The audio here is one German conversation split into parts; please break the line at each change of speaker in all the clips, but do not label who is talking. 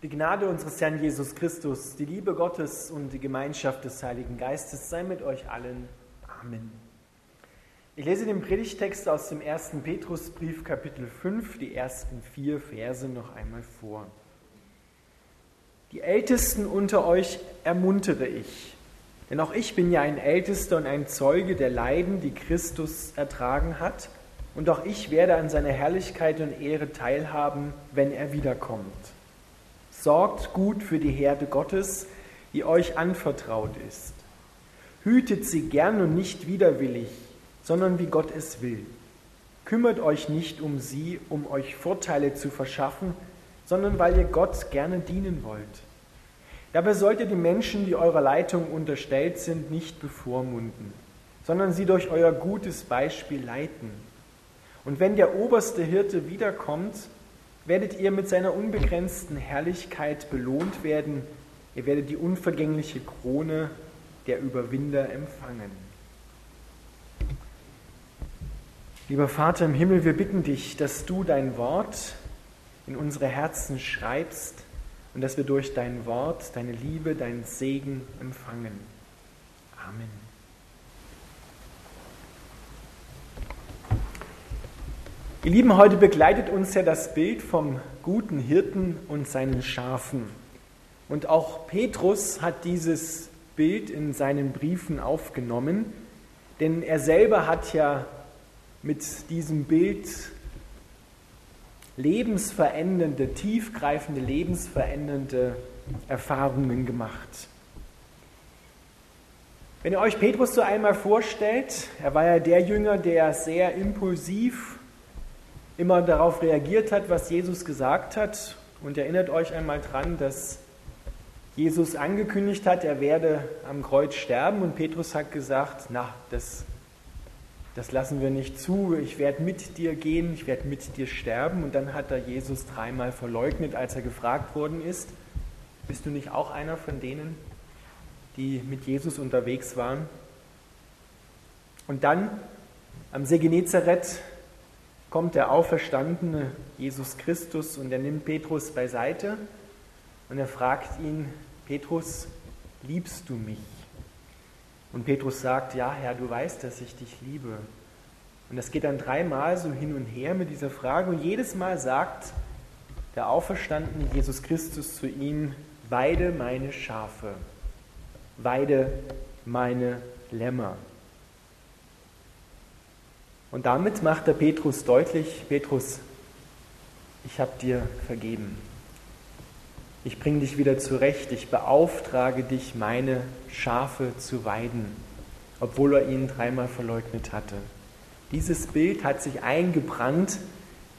Die Gnade unseres Herrn Jesus Christus, die Liebe Gottes und die Gemeinschaft des Heiligen Geistes sei mit euch allen. Amen. Ich lese den Predigtext aus dem ersten Petrusbrief, Kapitel 5, die ersten vier Verse noch einmal vor. Die Ältesten unter euch ermuntere ich, denn auch ich bin ja ein Ältester und ein Zeuge der Leiden, die Christus ertragen hat, und auch ich werde an seiner Herrlichkeit und Ehre teilhaben, wenn er wiederkommt. Sorgt gut für die Herde Gottes, die euch anvertraut ist. Hütet sie gern und nicht widerwillig, sondern wie Gott es will. Kümmert euch nicht um sie, um euch Vorteile zu verschaffen, sondern weil ihr Gott gerne dienen wollt. Dabei sollt ihr die Menschen, die eurer Leitung unterstellt sind, nicht bevormunden, sondern sie durch euer gutes Beispiel leiten. Und wenn der oberste Hirte wiederkommt, werdet ihr mit seiner unbegrenzten Herrlichkeit belohnt werden. Ihr werdet die unvergängliche Krone der Überwinder empfangen. Lieber Vater im Himmel, wir bitten dich, dass du dein Wort in unsere Herzen schreibst und dass wir durch dein Wort, deine Liebe, deinen Segen empfangen. Amen. Ihr Lieben, heute begleitet uns ja das Bild vom guten Hirten und seinen Schafen. Und auch Petrus hat dieses Bild in seinen Briefen aufgenommen, denn er selber hat ja mit diesem Bild lebensverändernde, tiefgreifende, lebensverändernde Erfahrungen gemacht. Wenn ihr euch Petrus so einmal vorstellt, er war ja der Jünger, der sehr impulsiv immer darauf reagiert hat, was Jesus gesagt hat. Und erinnert euch einmal dran, dass Jesus angekündigt hat, er werde am Kreuz sterben und Petrus hat gesagt, na, das, das lassen wir nicht zu, ich werde mit dir gehen, ich werde mit dir sterben. Und dann hat er Jesus dreimal verleugnet, als er gefragt worden ist, bist du nicht auch einer von denen, die mit Jesus unterwegs waren? Und dann am See Genezareth kommt der auferstandene Jesus Christus und er nimmt Petrus beiseite und er fragt ihn, Petrus, liebst du mich? Und Petrus sagt, ja Herr, du weißt, dass ich dich liebe. Und das geht dann dreimal so hin und her mit dieser Frage und jedes Mal sagt der auferstandene Jesus Christus zu ihm, weide meine Schafe, weide meine Lämmer. Und damit macht der Petrus deutlich, Petrus, ich habe dir vergeben. Ich bringe dich wieder zurecht. Ich beauftrage dich, meine Schafe zu weiden, obwohl er ihn dreimal verleugnet hatte. Dieses Bild hat sich eingebrannt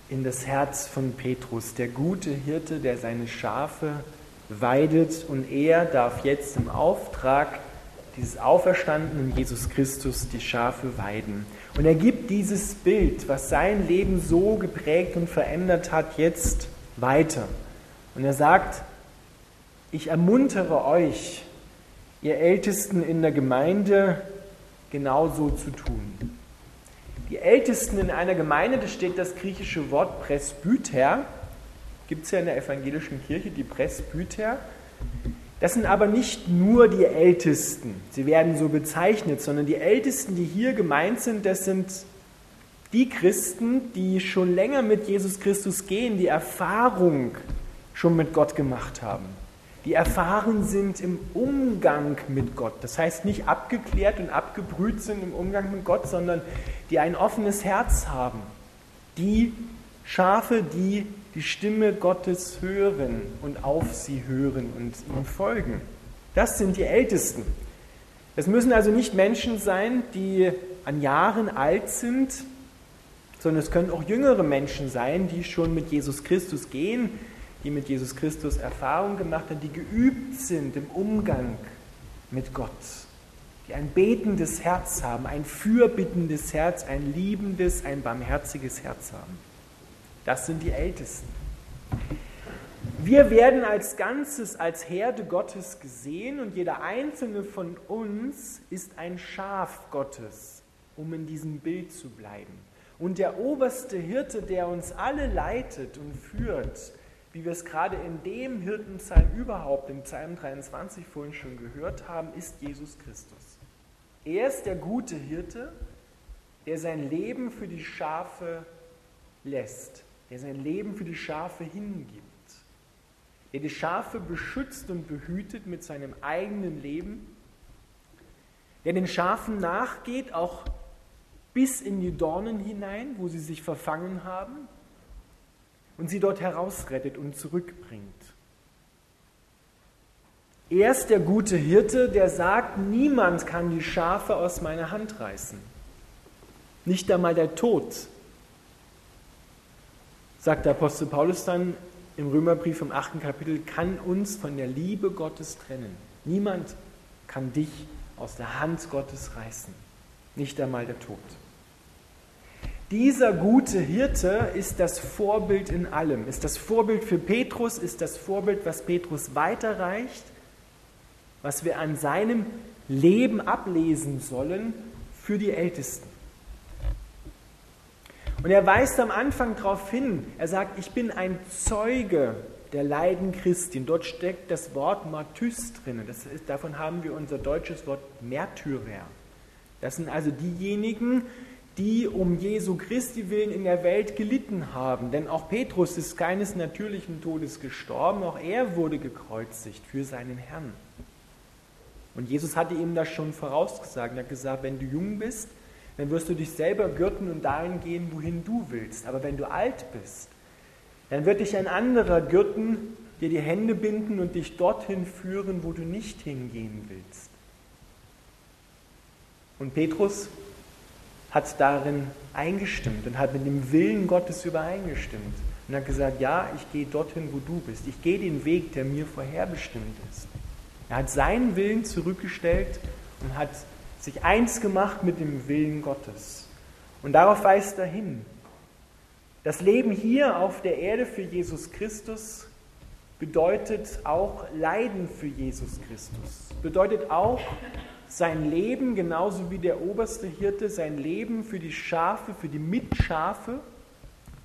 in das Herz von Petrus, der gute Hirte, der seine Schafe weidet und er darf jetzt im Auftrag dieses auferstandenen Jesus Christus die Schafe weiden. Und er gibt dieses Bild, was sein Leben so geprägt und verändert hat, jetzt weiter. Und er sagt, ich ermuntere euch, ihr Ältesten in der Gemeinde, genauso zu tun. Die Ältesten in einer Gemeinde, das steht das griechische Wort Presbyter, gibt es ja in der evangelischen Kirche die Presbyter. Das sind aber nicht nur die Ältesten, sie werden so bezeichnet, sondern die Ältesten, die hier gemeint sind, das sind die Christen, die schon länger mit Jesus Christus gehen, die Erfahrung schon mit Gott gemacht haben, die erfahren sind im Umgang mit Gott. Das heißt nicht abgeklärt und abgebrüht sind im Umgang mit Gott, sondern die ein offenes Herz haben, die Schafe, die die Stimme Gottes hören und auf sie hören und ihm folgen. Das sind die Ältesten. Es müssen also nicht Menschen sein, die an Jahren alt sind, sondern es können auch jüngere Menschen sein, die schon mit Jesus Christus gehen, die mit Jesus Christus Erfahrung gemacht haben, die geübt sind im Umgang mit Gott, die ein betendes Herz haben, ein fürbittendes Herz, ein liebendes, ein barmherziges Herz haben. Das sind die Ältesten. Wir werden als Ganzes, als Herde Gottes gesehen und jeder einzelne von uns ist ein Schaf Gottes, um in diesem Bild zu bleiben. Und der oberste Hirte, der uns alle leitet und führt, wie wir es gerade in dem Hirtenpsalm überhaupt, im Psalm 23 vorhin schon gehört haben, ist Jesus Christus. Er ist der gute Hirte, der sein Leben für die Schafe lässt, der sein Leben für die Schafe hingibt, der die Schafe beschützt und behütet mit seinem eigenen Leben, der den Schafen nachgeht, auch bis in die Dornen hinein, wo sie sich verfangen haben, und sie dort herausrettet und zurückbringt. Er ist der gute Hirte, der sagt, niemand kann die Schafe aus meiner Hand reißen. Nicht einmal der Tod, sagt der Apostel Paulus dann im Römerbrief im achten Kapitel, kann uns von der Liebe Gottes trennen. Niemand kann dich aus der Hand Gottes reißen. Nicht einmal der Tod. Dieser gute Hirte ist das Vorbild in allem, ist das Vorbild für Petrus, ist das Vorbild, was Petrus weiterreicht, was wir an seinem Leben ablesen sollen für die Ältesten. Und er weist am Anfang darauf hin, er sagt, ich bin ein Zeuge der Leiden Christi. Und dort steckt das Wort Martys drin. Das ist, davon haben wir unser deutsches Wort Märtyrer. Das sind also diejenigen, die um Jesu Christi willen in der Welt gelitten haben. Denn auch Petrus ist keines natürlichen Todes gestorben, auch er wurde gekreuzigt für seinen Herrn. Und Jesus hatte ihm das schon vorausgesagt. Er hat gesagt, wenn du jung bist, dann wirst du dich selber gürten und dahin gehen, wohin du willst. Aber wenn du alt bist, dann wird dich ein anderer gürten, dir die Hände binden und dich dorthin führen, wo du nicht hingehen willst. Und Petrus hat darin eingestimmt und hat mit dem Willen Gottes übereingestimmt und hat gesagt, ja, ich gehe dorthin, wo du bist. Ich gehe den Weg, der mir vorherbestimmt ist. Er hat seinen Willen zurückgestellt und hat sich eins gemacht mit dem Willen Gottes. Und darauf weist er hin. Das Leben hier auf der Erde für Jesus Christus bedeutet auch Leiden für Jesus Christus. Bedeutet auch sein Leben, genauso wie der oberste Hirte, sein Leben für die Schafe, für die Mitschafe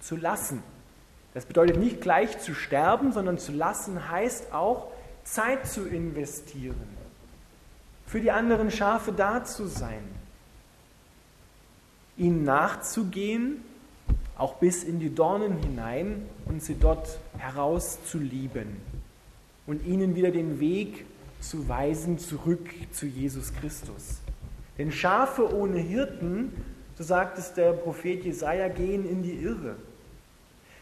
zu lassen. Das bedeutet nicht gleich zu sterben, sondern zu lassen heißt auch Zeit zu investieren für die anderen Schafe da zu sein, ihnen nachzugehen, auch bis in die Dornen hinein und sie dort herauszulieben und ihnen wieder den Weg zu weisen zurück zu Jesus Christus. Denn Schafe ohne Hirten, so sagt es der Prophet Jesaja, gehen in die Irre.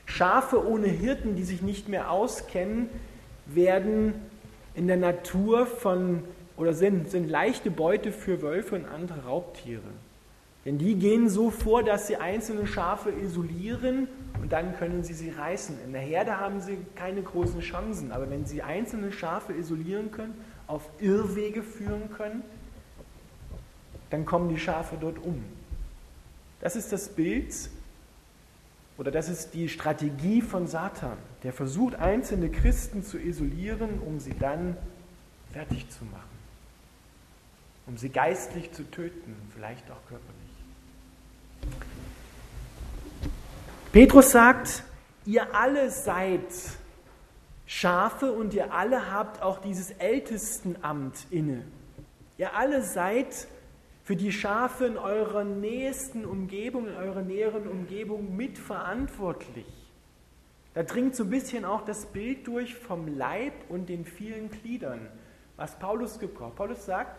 Schafe ohne Hirten, die sich nicht mehr auskennen, werden in der Natur von oder sind, sind leichte Beute für Wölfe und andere Raubtiere. Denn die gehen so vor, dass sie einzelne Schafe isolieren und dann können sie sie reißen. In der Herde haben sie keine großen Chancen, aber wenn sie einzelne Schafe isolieren können, auf Irrwege führen können, dann kommen die Schafe dort um. Das ist das Bild oder das ist die Strategie von Satan, der versucht, einzelne Christen zu isolieren, um sie dann fertig zu machen um sie geistlich zu töten, vielleicht auch körperlich. Petrus sagt, ihr alle seid Schafe und ihr alle habt auch dieses Ältestenamt inne. Ihr alle seid für die Schafe in eurer nächsten Umgebung, in eurer näheren Umgebung mitverantwortlich. Da dringt so ein bisschen auch das Bild durch vom Leib und den vielen Gliedern, was Paulus gebraucht. Paulus sagt,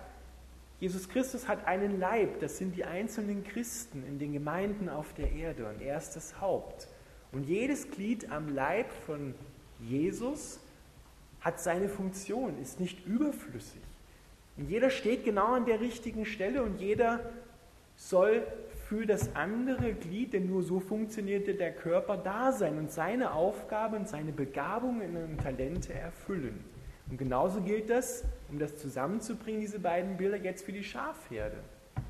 Jesus Christus hat einen Leib, das sind die einzelnen Christen in den Gemeinden auf der Erde und er ist das Haupt. Und jedes Glied am Leib von Jesus hat seine Funktion, ist nicht überflüssig. Und jeder steht genau an der richtigen Stelle und jeder soll für das andere Glied, denn nur so funktionierte der Körper, da sein und seine Aufgabe und seine Begabungen und Talente erfüllen. Und genauso gilt das, um das zusammenzubringen, diese beiden Bilder jetzt für die Schafherde.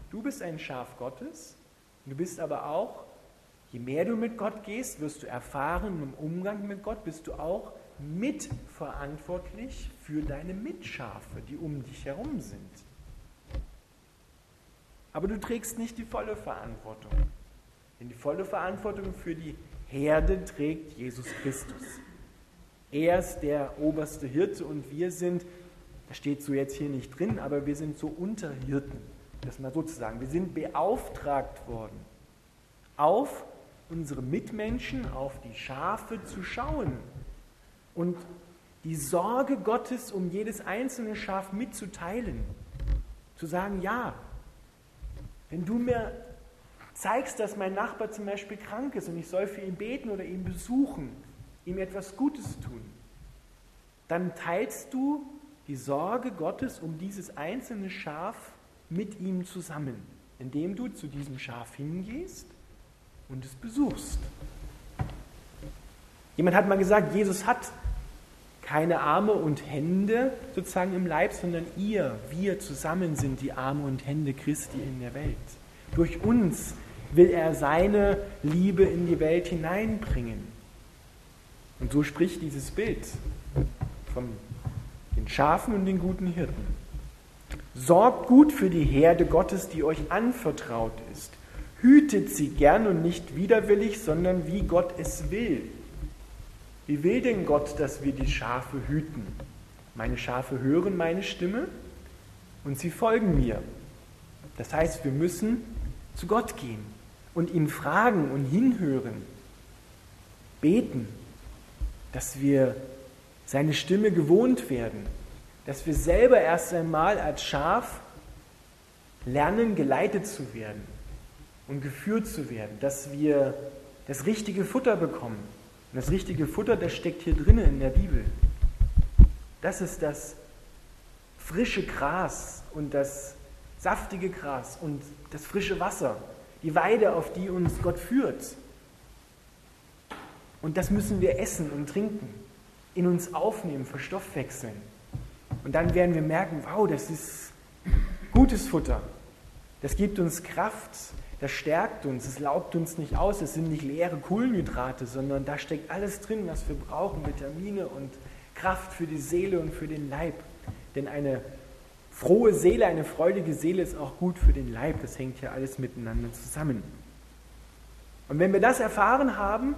Du bist ein Schaf Gottes, du bist aber auch, je mehr du mit Gott gehst, wirst du erfahren, im Umgang mit Gott bist du auch mitverantwortlich für deine Mitschafe, die um dich herum sind. Aber du trägst nicht die volle Verantwortung. Denn die volle Verantwortung für die Herde trägt Jesus Christus. Er ist der oberste Hirte und wir sind, das steht so jetzt hier nicht drin, aber wir sind so Unterhirten, das mal sozusagen. Wir sind beauftragt worden, auf unsere Mitmenschen, auf die Schafe zu schauen und die Sorge Gottes um jedes einzelne Schaf mitzuteilen. Zu sagen, ja, wenn du mir zeigst, dass mein Nachbar zum Beispiel krank ist und ich soll für ihn beten oder ihn besuchen, ihm etwas Gutes tun, dann teilst du die Sorge Gottes um dieses einzelne Schaf mit ihm zusammen, indem du zu diesem Schaf hingehst und es besuchst. Jemand hat mal gesagt, Jesus hat keine Arme und Hände sozusagen im Leib, sondern ihr, wir zusammen sind die Arme und Hände Christi in der Welt. Durch uns will er seine Liebe in die Welt hineinbringen. Und so spricht dieses Bild von den Schafen und den guten Hirten. Sorgt gut für die Herde Gottes, die euch anvertraut ist. Hütet sie gern und nicht widerwillig, sondern wie Gott es will. Wie will denn Gott, dass wir die Schafe hüten? Meine Schafe hören meine Stimme und sie folgen mir. Das heißt, wir müssen zu Gott gehen und ihn fragen und hinhören, beten, dass wir seine Stimme gewohnt werden, dass wir selber erst einmal als Schaf lernen, geleitet zu werden und geführt zu werden, dass wir das richtige Futter bekommen. Und das richtige Futter, das steckt hier drinnen in der Bibel. Das ist das frische Gras und das saftige Gras und das frische Wasser, die Weide, auf die uns Gott führt. Und das müssen wir essen und trinken, in uns aufnehmen, verstoffwechseln. Und dann werden wir merken, wow, das ist gutes Futter. Das gibt uns Kraft, das stärkt uns, es laubt uns nicht aus, es sind nicht leere Kohlenhydrate, sondern da steckt alles drin, was wir brauchen, Vitamine und Kraft für die Seele und für den Leib. Denn eine frohe Seele, eine freudige Seele ist auch gut für den Leib. Das hängt ja alles miteinander zusammen. Und wenn wir das erfahren haben,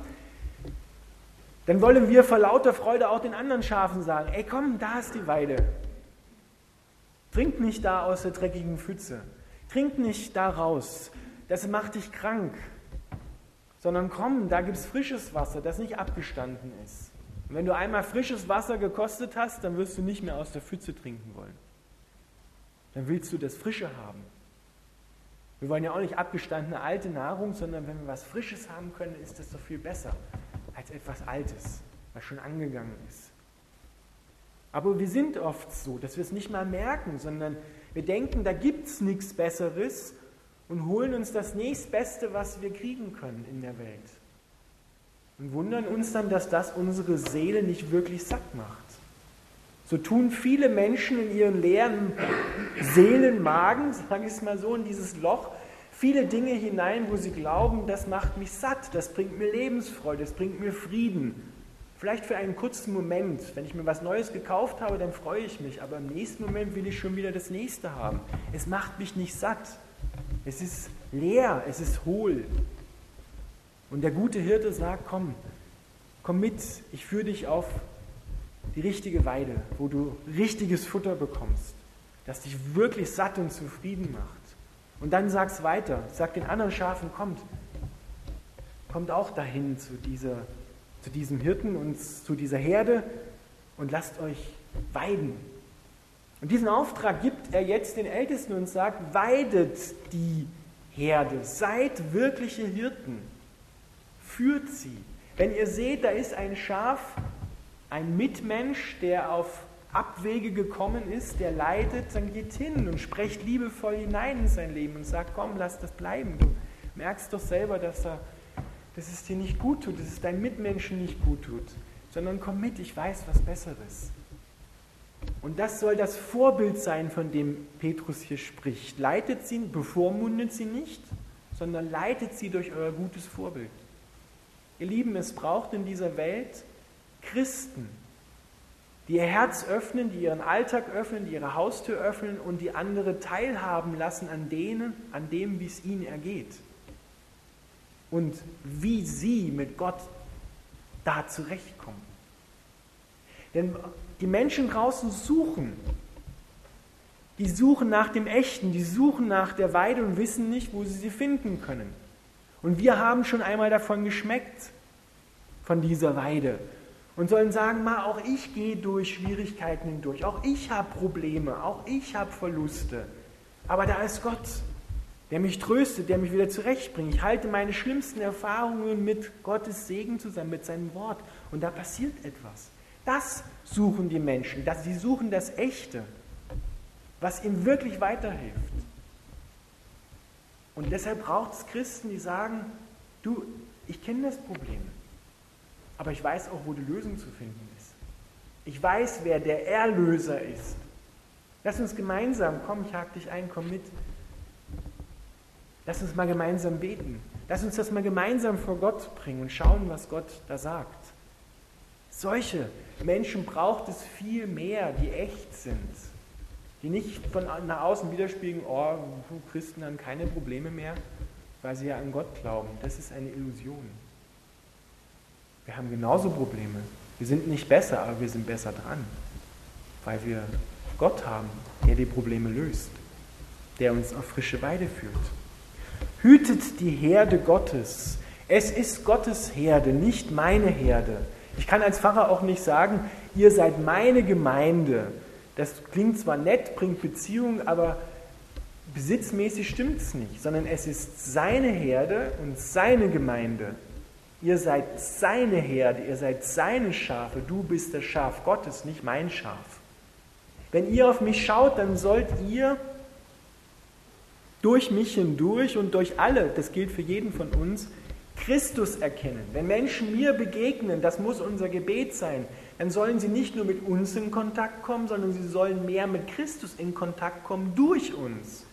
dann wollen wir vor lauter Freude auch den anderen Schafen sagen, ey komm, da ist die Weide. Trink nicht da aus der dreckigen Pfütze. Trink nicht da raus. Das macht dich krank. Sondern komm, da gibt es frisches Wasser, das nicht abgestanden ist. Und wenn du einmal frisches Wasser gekostet hast, dann wirst du nicht mehr aus der Pfütze trinken wollen dann willst du das Frische haben. Wir wollen ja auch nicht abgestandene alte Nahrung, sondern wenn wir was Frisches haben können, ist das doch viel besser als etwas Altes, was schon angegangen ist. Aber wir sind oft so, dass wir es nicht mal merken, sondern wir denken, da gibt es nichts Besseres und holen uns das nächstbeste, was wir kriegen können in der Welt. Und wundern uns dann, dass das unsere Seele nicht wirklich satt macht. So tun viele Menschen in ihren leeren Seelenmagen, sage ich es mal so, in dieses Loch, viele Dinge hinein, wo sie glauben, das macht mich satt, das bringt mir Lebensfreude, das bringt mir Frieden. Vielleicht für einen kurzen Moment. Wenn ich mir was Neues gekauft habe, dann freue ich mich, aber im nächsten Moment will ich schon wieder das nächste haben. Es macht mich nicht satt. Es ist leer, es ist hohl. Und der gute Hirte sagt, komm, komm mit, ich führe dich auf die richtige Weide, wo du richtiges Futter bekommst, das dich wirklich satt und zufrieden macht. Und dann sag's weiter, sag den anderen Schafen, kommt, kommt auch dahin zu, dieser, zu diesem Hirten und zu dieser Herde und lasst euch weiden. Und diesen Auftrag gibt er jetzt den Ältesten und sagt, weidet die Herde, seid wirkliche Hirten, führt sie. Wenn ihr seht, da ist ein Schaf, ein Mitmensch, der auf Abwege gekommen ist, der leidet, dann geht hin und sprecht liebevoll hinein in sein Leben und sagt, komm, lass das bleiben. Du merkst doch selber, dass, er, dass es dir nicht gut tut, dass es deinen Mitmenschen nicht gut tut, sondern komm mit, ich weiß was Besseres. Und das soll das Vorbild sein, von dem Petrus hier spricht. Leitet sie, bevormundet sie nicht, sondern leitet sie durch euer gutes Vorbild. Ihr Lieben, es braucht in dieser Welt Christen, die ihr Herz öffnen, die ihren Alltag öffnen, die ihre Haustür öffnen und die andere teilhaben lassen an denen, an dem, wie es ihnen ergeht. Und wie sie mit Gott da zurechtkommen. Denn die Menschen draußen suchen. Die suchen nach dem Echten, die suchen nach der Weide und wissen nicht, wo sie sie finden können. Und wir haben schon einmal davon geschmeckt, von dieser Weide. Und sollen sagen, ma, auch ich gehe durch Schwierigkeiten hindurch, auch ich habe Probleme, auch ich habe Verluste. Aber da ist Gott, der mich tröstet, der mich wieder zurechtbringt. Ich halte meine schlimmsten Erfahrungen mit Gottes Segen zusammen, mit seinem Wort. Und da passiert etwas. Das suchen die Menschen. Das, sie suchen das Echte, was ihnen wirklich weiterhilft. Und deshalb braucht es Christen, die sagen, du, ich kenne das Problem, aber ich weiß auch, wo die Lösung zu finden ist. Ich weiß, wer der Erlöser ist. Lass uns gemeinsam, komm, ich hake dich ein, komm mit. Lass uns mal gemeinsam beten. Lass uns das mal gemeinsam vor Gott bringen und schauen, was Gott da sagt. Solche Menschen braucht es viel mehr, die echt sind, die nicht von nach außen widerspiegeln, oh, Christen haben keine Probleme mehr, weil sie ja an Gott glauben. Das ist eine Illusion. Wir haben genauso Probleme. Wir sind nicht besser, aber wir sind besser dran, weil wir Gott haben, der die Probleme löst, der uns auf frische Weide führt. Hütet die Herde Gottes. Es ist Gottes Herde, nicht meine Herde. Ich kann als Pfarrer auch nicht sagen, ihr seid meine Gemeinde. Das klingt zwar nett, bringt Beziehungen, aber besitzmäßig stimmt es nicht, sondern es ist seine Herde und seine Gemeinde. Ihr seid seine Herde, ihr seid seine Schafe, du bist das Schaf Gottes, nicht mein Schaf. Wenn ihr auf mich schaut, dann sollt ihr durch mich hindurch und durch alle, das gilt für jeden von uns, Christus erkennen. Wenn Menschen mir begegnen, das muss unser Gebet sein, dann sollen sie nicht nur mit uns in Kontakt kommen, sondern sie sollen mehr mit Christus in Kontakt kommen durch uns.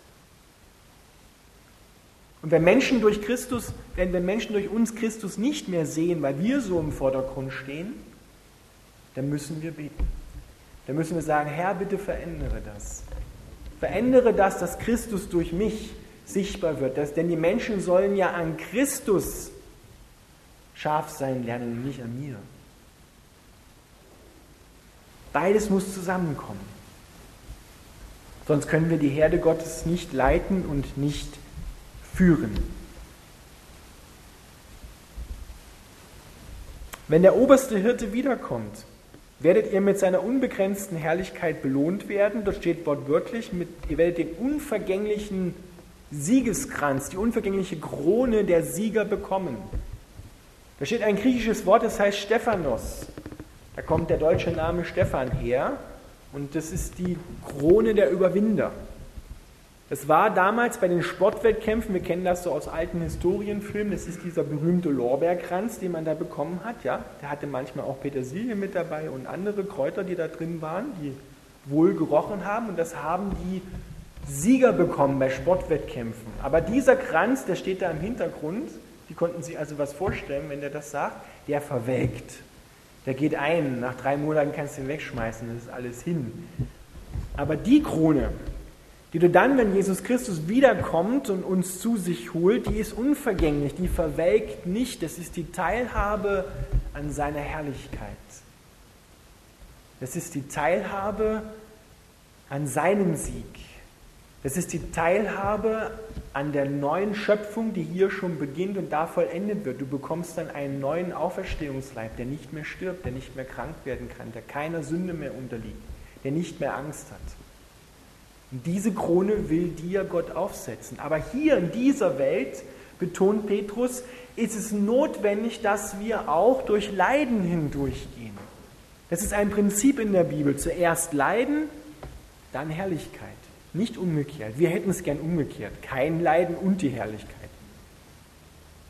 Und wenn Menschen durch Christus, wenn, wenn Menschen durch uns Christus nicht mehr sehen, weil wir so im Vordergrund stehen, dann müssen wir beten. Dann müssen wir sagen, Herr, bitte verändere das. Verändere das, dass Christus durch mich sichtbar wird. Dass, denn die Menschen sollen ja an Christus scharf sein lernen und nicht an mir. Beides muss zusammenkommen. Sonst können wir die Herde Gottes nicht leiten und nicht führen. Wenn der oberste Hirte wiederkommt, werdet ihr mit seiner unbegrenzten Herrlichkeit belohnt werden. Dort steht wortwörtlich, mit, ihr werdet den unvergänglichen Siegeskranz, die unvergängliche Krone der Sieger bekommen. Da steht ein griechisches Wort, das heißt Stephanos. Da kommt der deutsche Name Stephan her und das ist die Krone der Überwinder. Das war damals bei den Sportwettkämpfen, wir kennen das so aus alten Historienfilmen, das ist dieser berühmte Lorbeerkranz, den man da bekommen hat. Ja? Der hatte manchmal auch Petersilie mit dabei und andere Kräuter, die da drin waren, die wohl gerochen haben. Und das haben die Sieger bekommen bei Sportwettkämpfen. Aber dieser Kranz, der steht da im Hintergrund, die konnten sich also was vorstellen, wenn der das sagt, der verwelkt. Der geht ein, nach drei Monaten kannst du ihn wegschmeißen, das ist alles hin. Aber die Krone, die du dann, wenn Jesus Christus wiederkommt und uns zu sich holt, die ist unvergänglich, die verwelkt nicht. Das ist die Teilhabe an seiner Herrlichkeit. Das ist die Teilhabe an seinem Sieg. Das ist die Teilhabe an der neuen Schöpfung, die hier schon beginnt und da vollendet wird. Du bekommst dann einen neuen Auferstehungsleib, der nicht mehr stirbt, der nicht mehr krank werden kann, der keiner Sünde mehr unterliegt, der nicht mehr Angst hat. Diese Krone will dir Gott aufsetzen. Aber hier in dieser Welt, betont Petrus, ist es notwendig, dass wir auch durch Leiden hindurchgehen. Das ist ein Prinzip in der Bibel. Zuerst Leiden, dann Herrlichkeit. Nicht umgekehrt. Wir hätten es gern umgekehrt. Kein Leiden und die Herrlichkeit.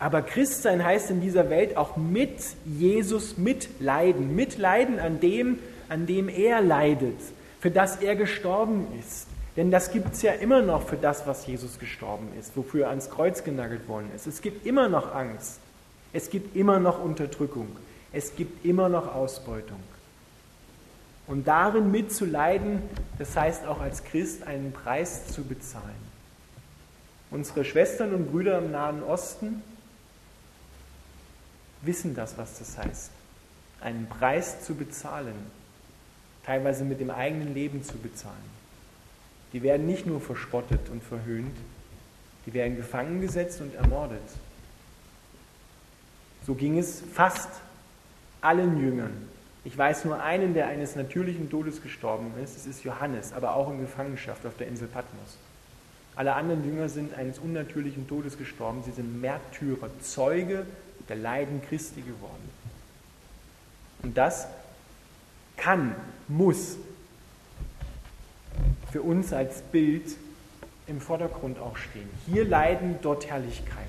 Aber Christsein heißt in dieser Welt auch mit Jesus mitleiden. Mitleiden an dem, an dem er leidet, für das er gestorben ist. Denn das gibt es ja immer noch für das, was Jesus gestorben ist, wofür er ans Kreuz genagelt worden ist. Es gibt immer noch Angst. Es gibt immer noch Unterdrückung. Es gibt immer noch Ausbeutung. Und darin mitzuleiden, das heißt auch als Christ einen Preis zu bezahlen. Unsere Schwestern und Brüder im Nahen Osten wissen das, was das heißt. Einen Preis zu bezahlen. teilweise mit dem eigenen Leben zu bezahlen. Die werden nicht nur verspottet und verhöhnt, die werden gefangen gesetzt und ermordet. So ging es fast allen Jüngern. Ich weiß nur einen, der eines natürlichen Todes gestorben ist, das ist Johannes, aber auch in Gefangenschaft auf der Insel Patmos. Alle anderen Jünger sind eines unnatürlichen Todes gestorben, sie sind Märtyrer, Zeuge der Leiden Christi geworden. Und das kann, muss für uns als Bild im Vordergrund auch stehen. Hier Leiden, dort Herrlichkeit.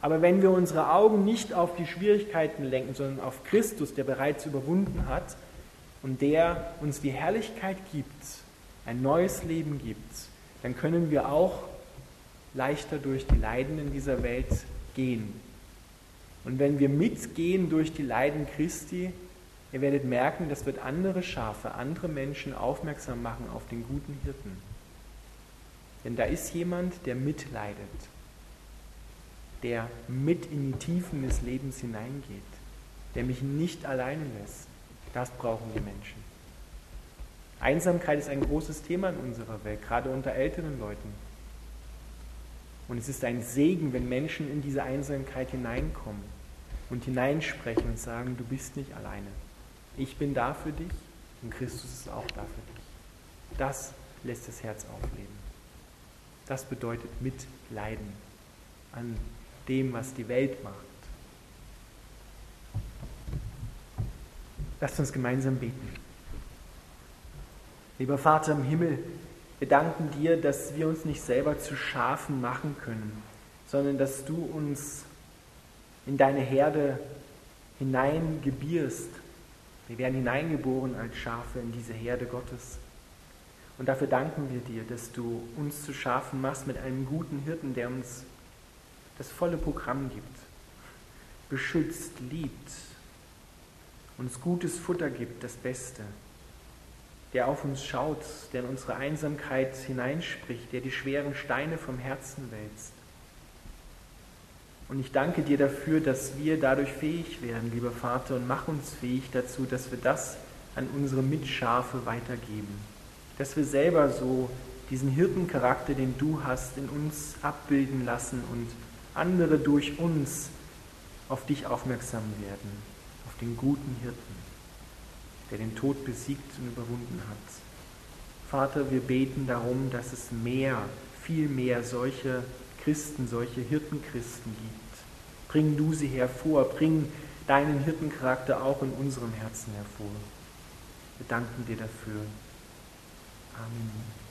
Aber wenn wir unsere Augen nicht auf die Schwierigkeiten lenken, sondern auf Christus, der bereits überwunden hat und der uns die Herrlichkeit gibt, ein neues Leben gibt, dann können wir auch leichter durch die Leiden in dieser Welt gehen. Und wenn wir mitgehen durch die Leiden Christi, ihr werdet merken, das wird andere Schafe, andere Menschen aufmerksam machen auf den guten Hirten. Denn da ist jemand, der mitleidet, der mit in die Tiefen des Lebens hineingeht, der mich nicht alleine lässt. Das brauchen die Menschen. Einsamkeit ist ein großes Thema in unserer Welt, gerade unter älteren Leuten. Und es ist ein Segen, wenn Menschen in diese Einsamkeit hineinkommen und hineinsprechen und sagen, du bist nicht alleine. Ich bin da für dich und Christus ist auch da für dich. Das lässt das Herz aufleben. Das bedeutet Mitleiden an dem, was die Welt macht. Lasst uns gemeinsam beten. Lieber Vater im Himmel, wir danken dir, dass wir uns nicht selber zu Schafen machen können, sondern dass du uns in deine Herde hineingebierst. Wir werden hineingeboren als Schafe in diese Herde Gottes. Und dafür danken wir dir, dass du uns zu Schafen machst mit einem guten Hirten, der uns das volle Programm gibt, beschützt, liebt, uns gutes Futter gibt, das Beste, der auf uns schaut, der in unsere Einsamkeit hineinspricht, der die schweren Steine vom Herzen wälzt. Und ich danke dir dafür, dass wir dadurch fähig werden, lieber Vater, und mach uns fähig dazu, dass wir das an unsere Mitschafe weitergeben dass wir selber so diesen Hirtencharakter, den du hast, in uns abbilden lassen und andere durch uns auf dich aufmerksam werden, auf den guten Hirten, der den Tod besiegt und überwunden hat. Vater, wir beten darum, dass es mehr, viel mehr solche Christen, solche Hirtenchristen gibt. Bring du sie hervor, bring deinen Hirtencharakter auch in unserem Herzen hervor. Wir danken dir dafür. Amen.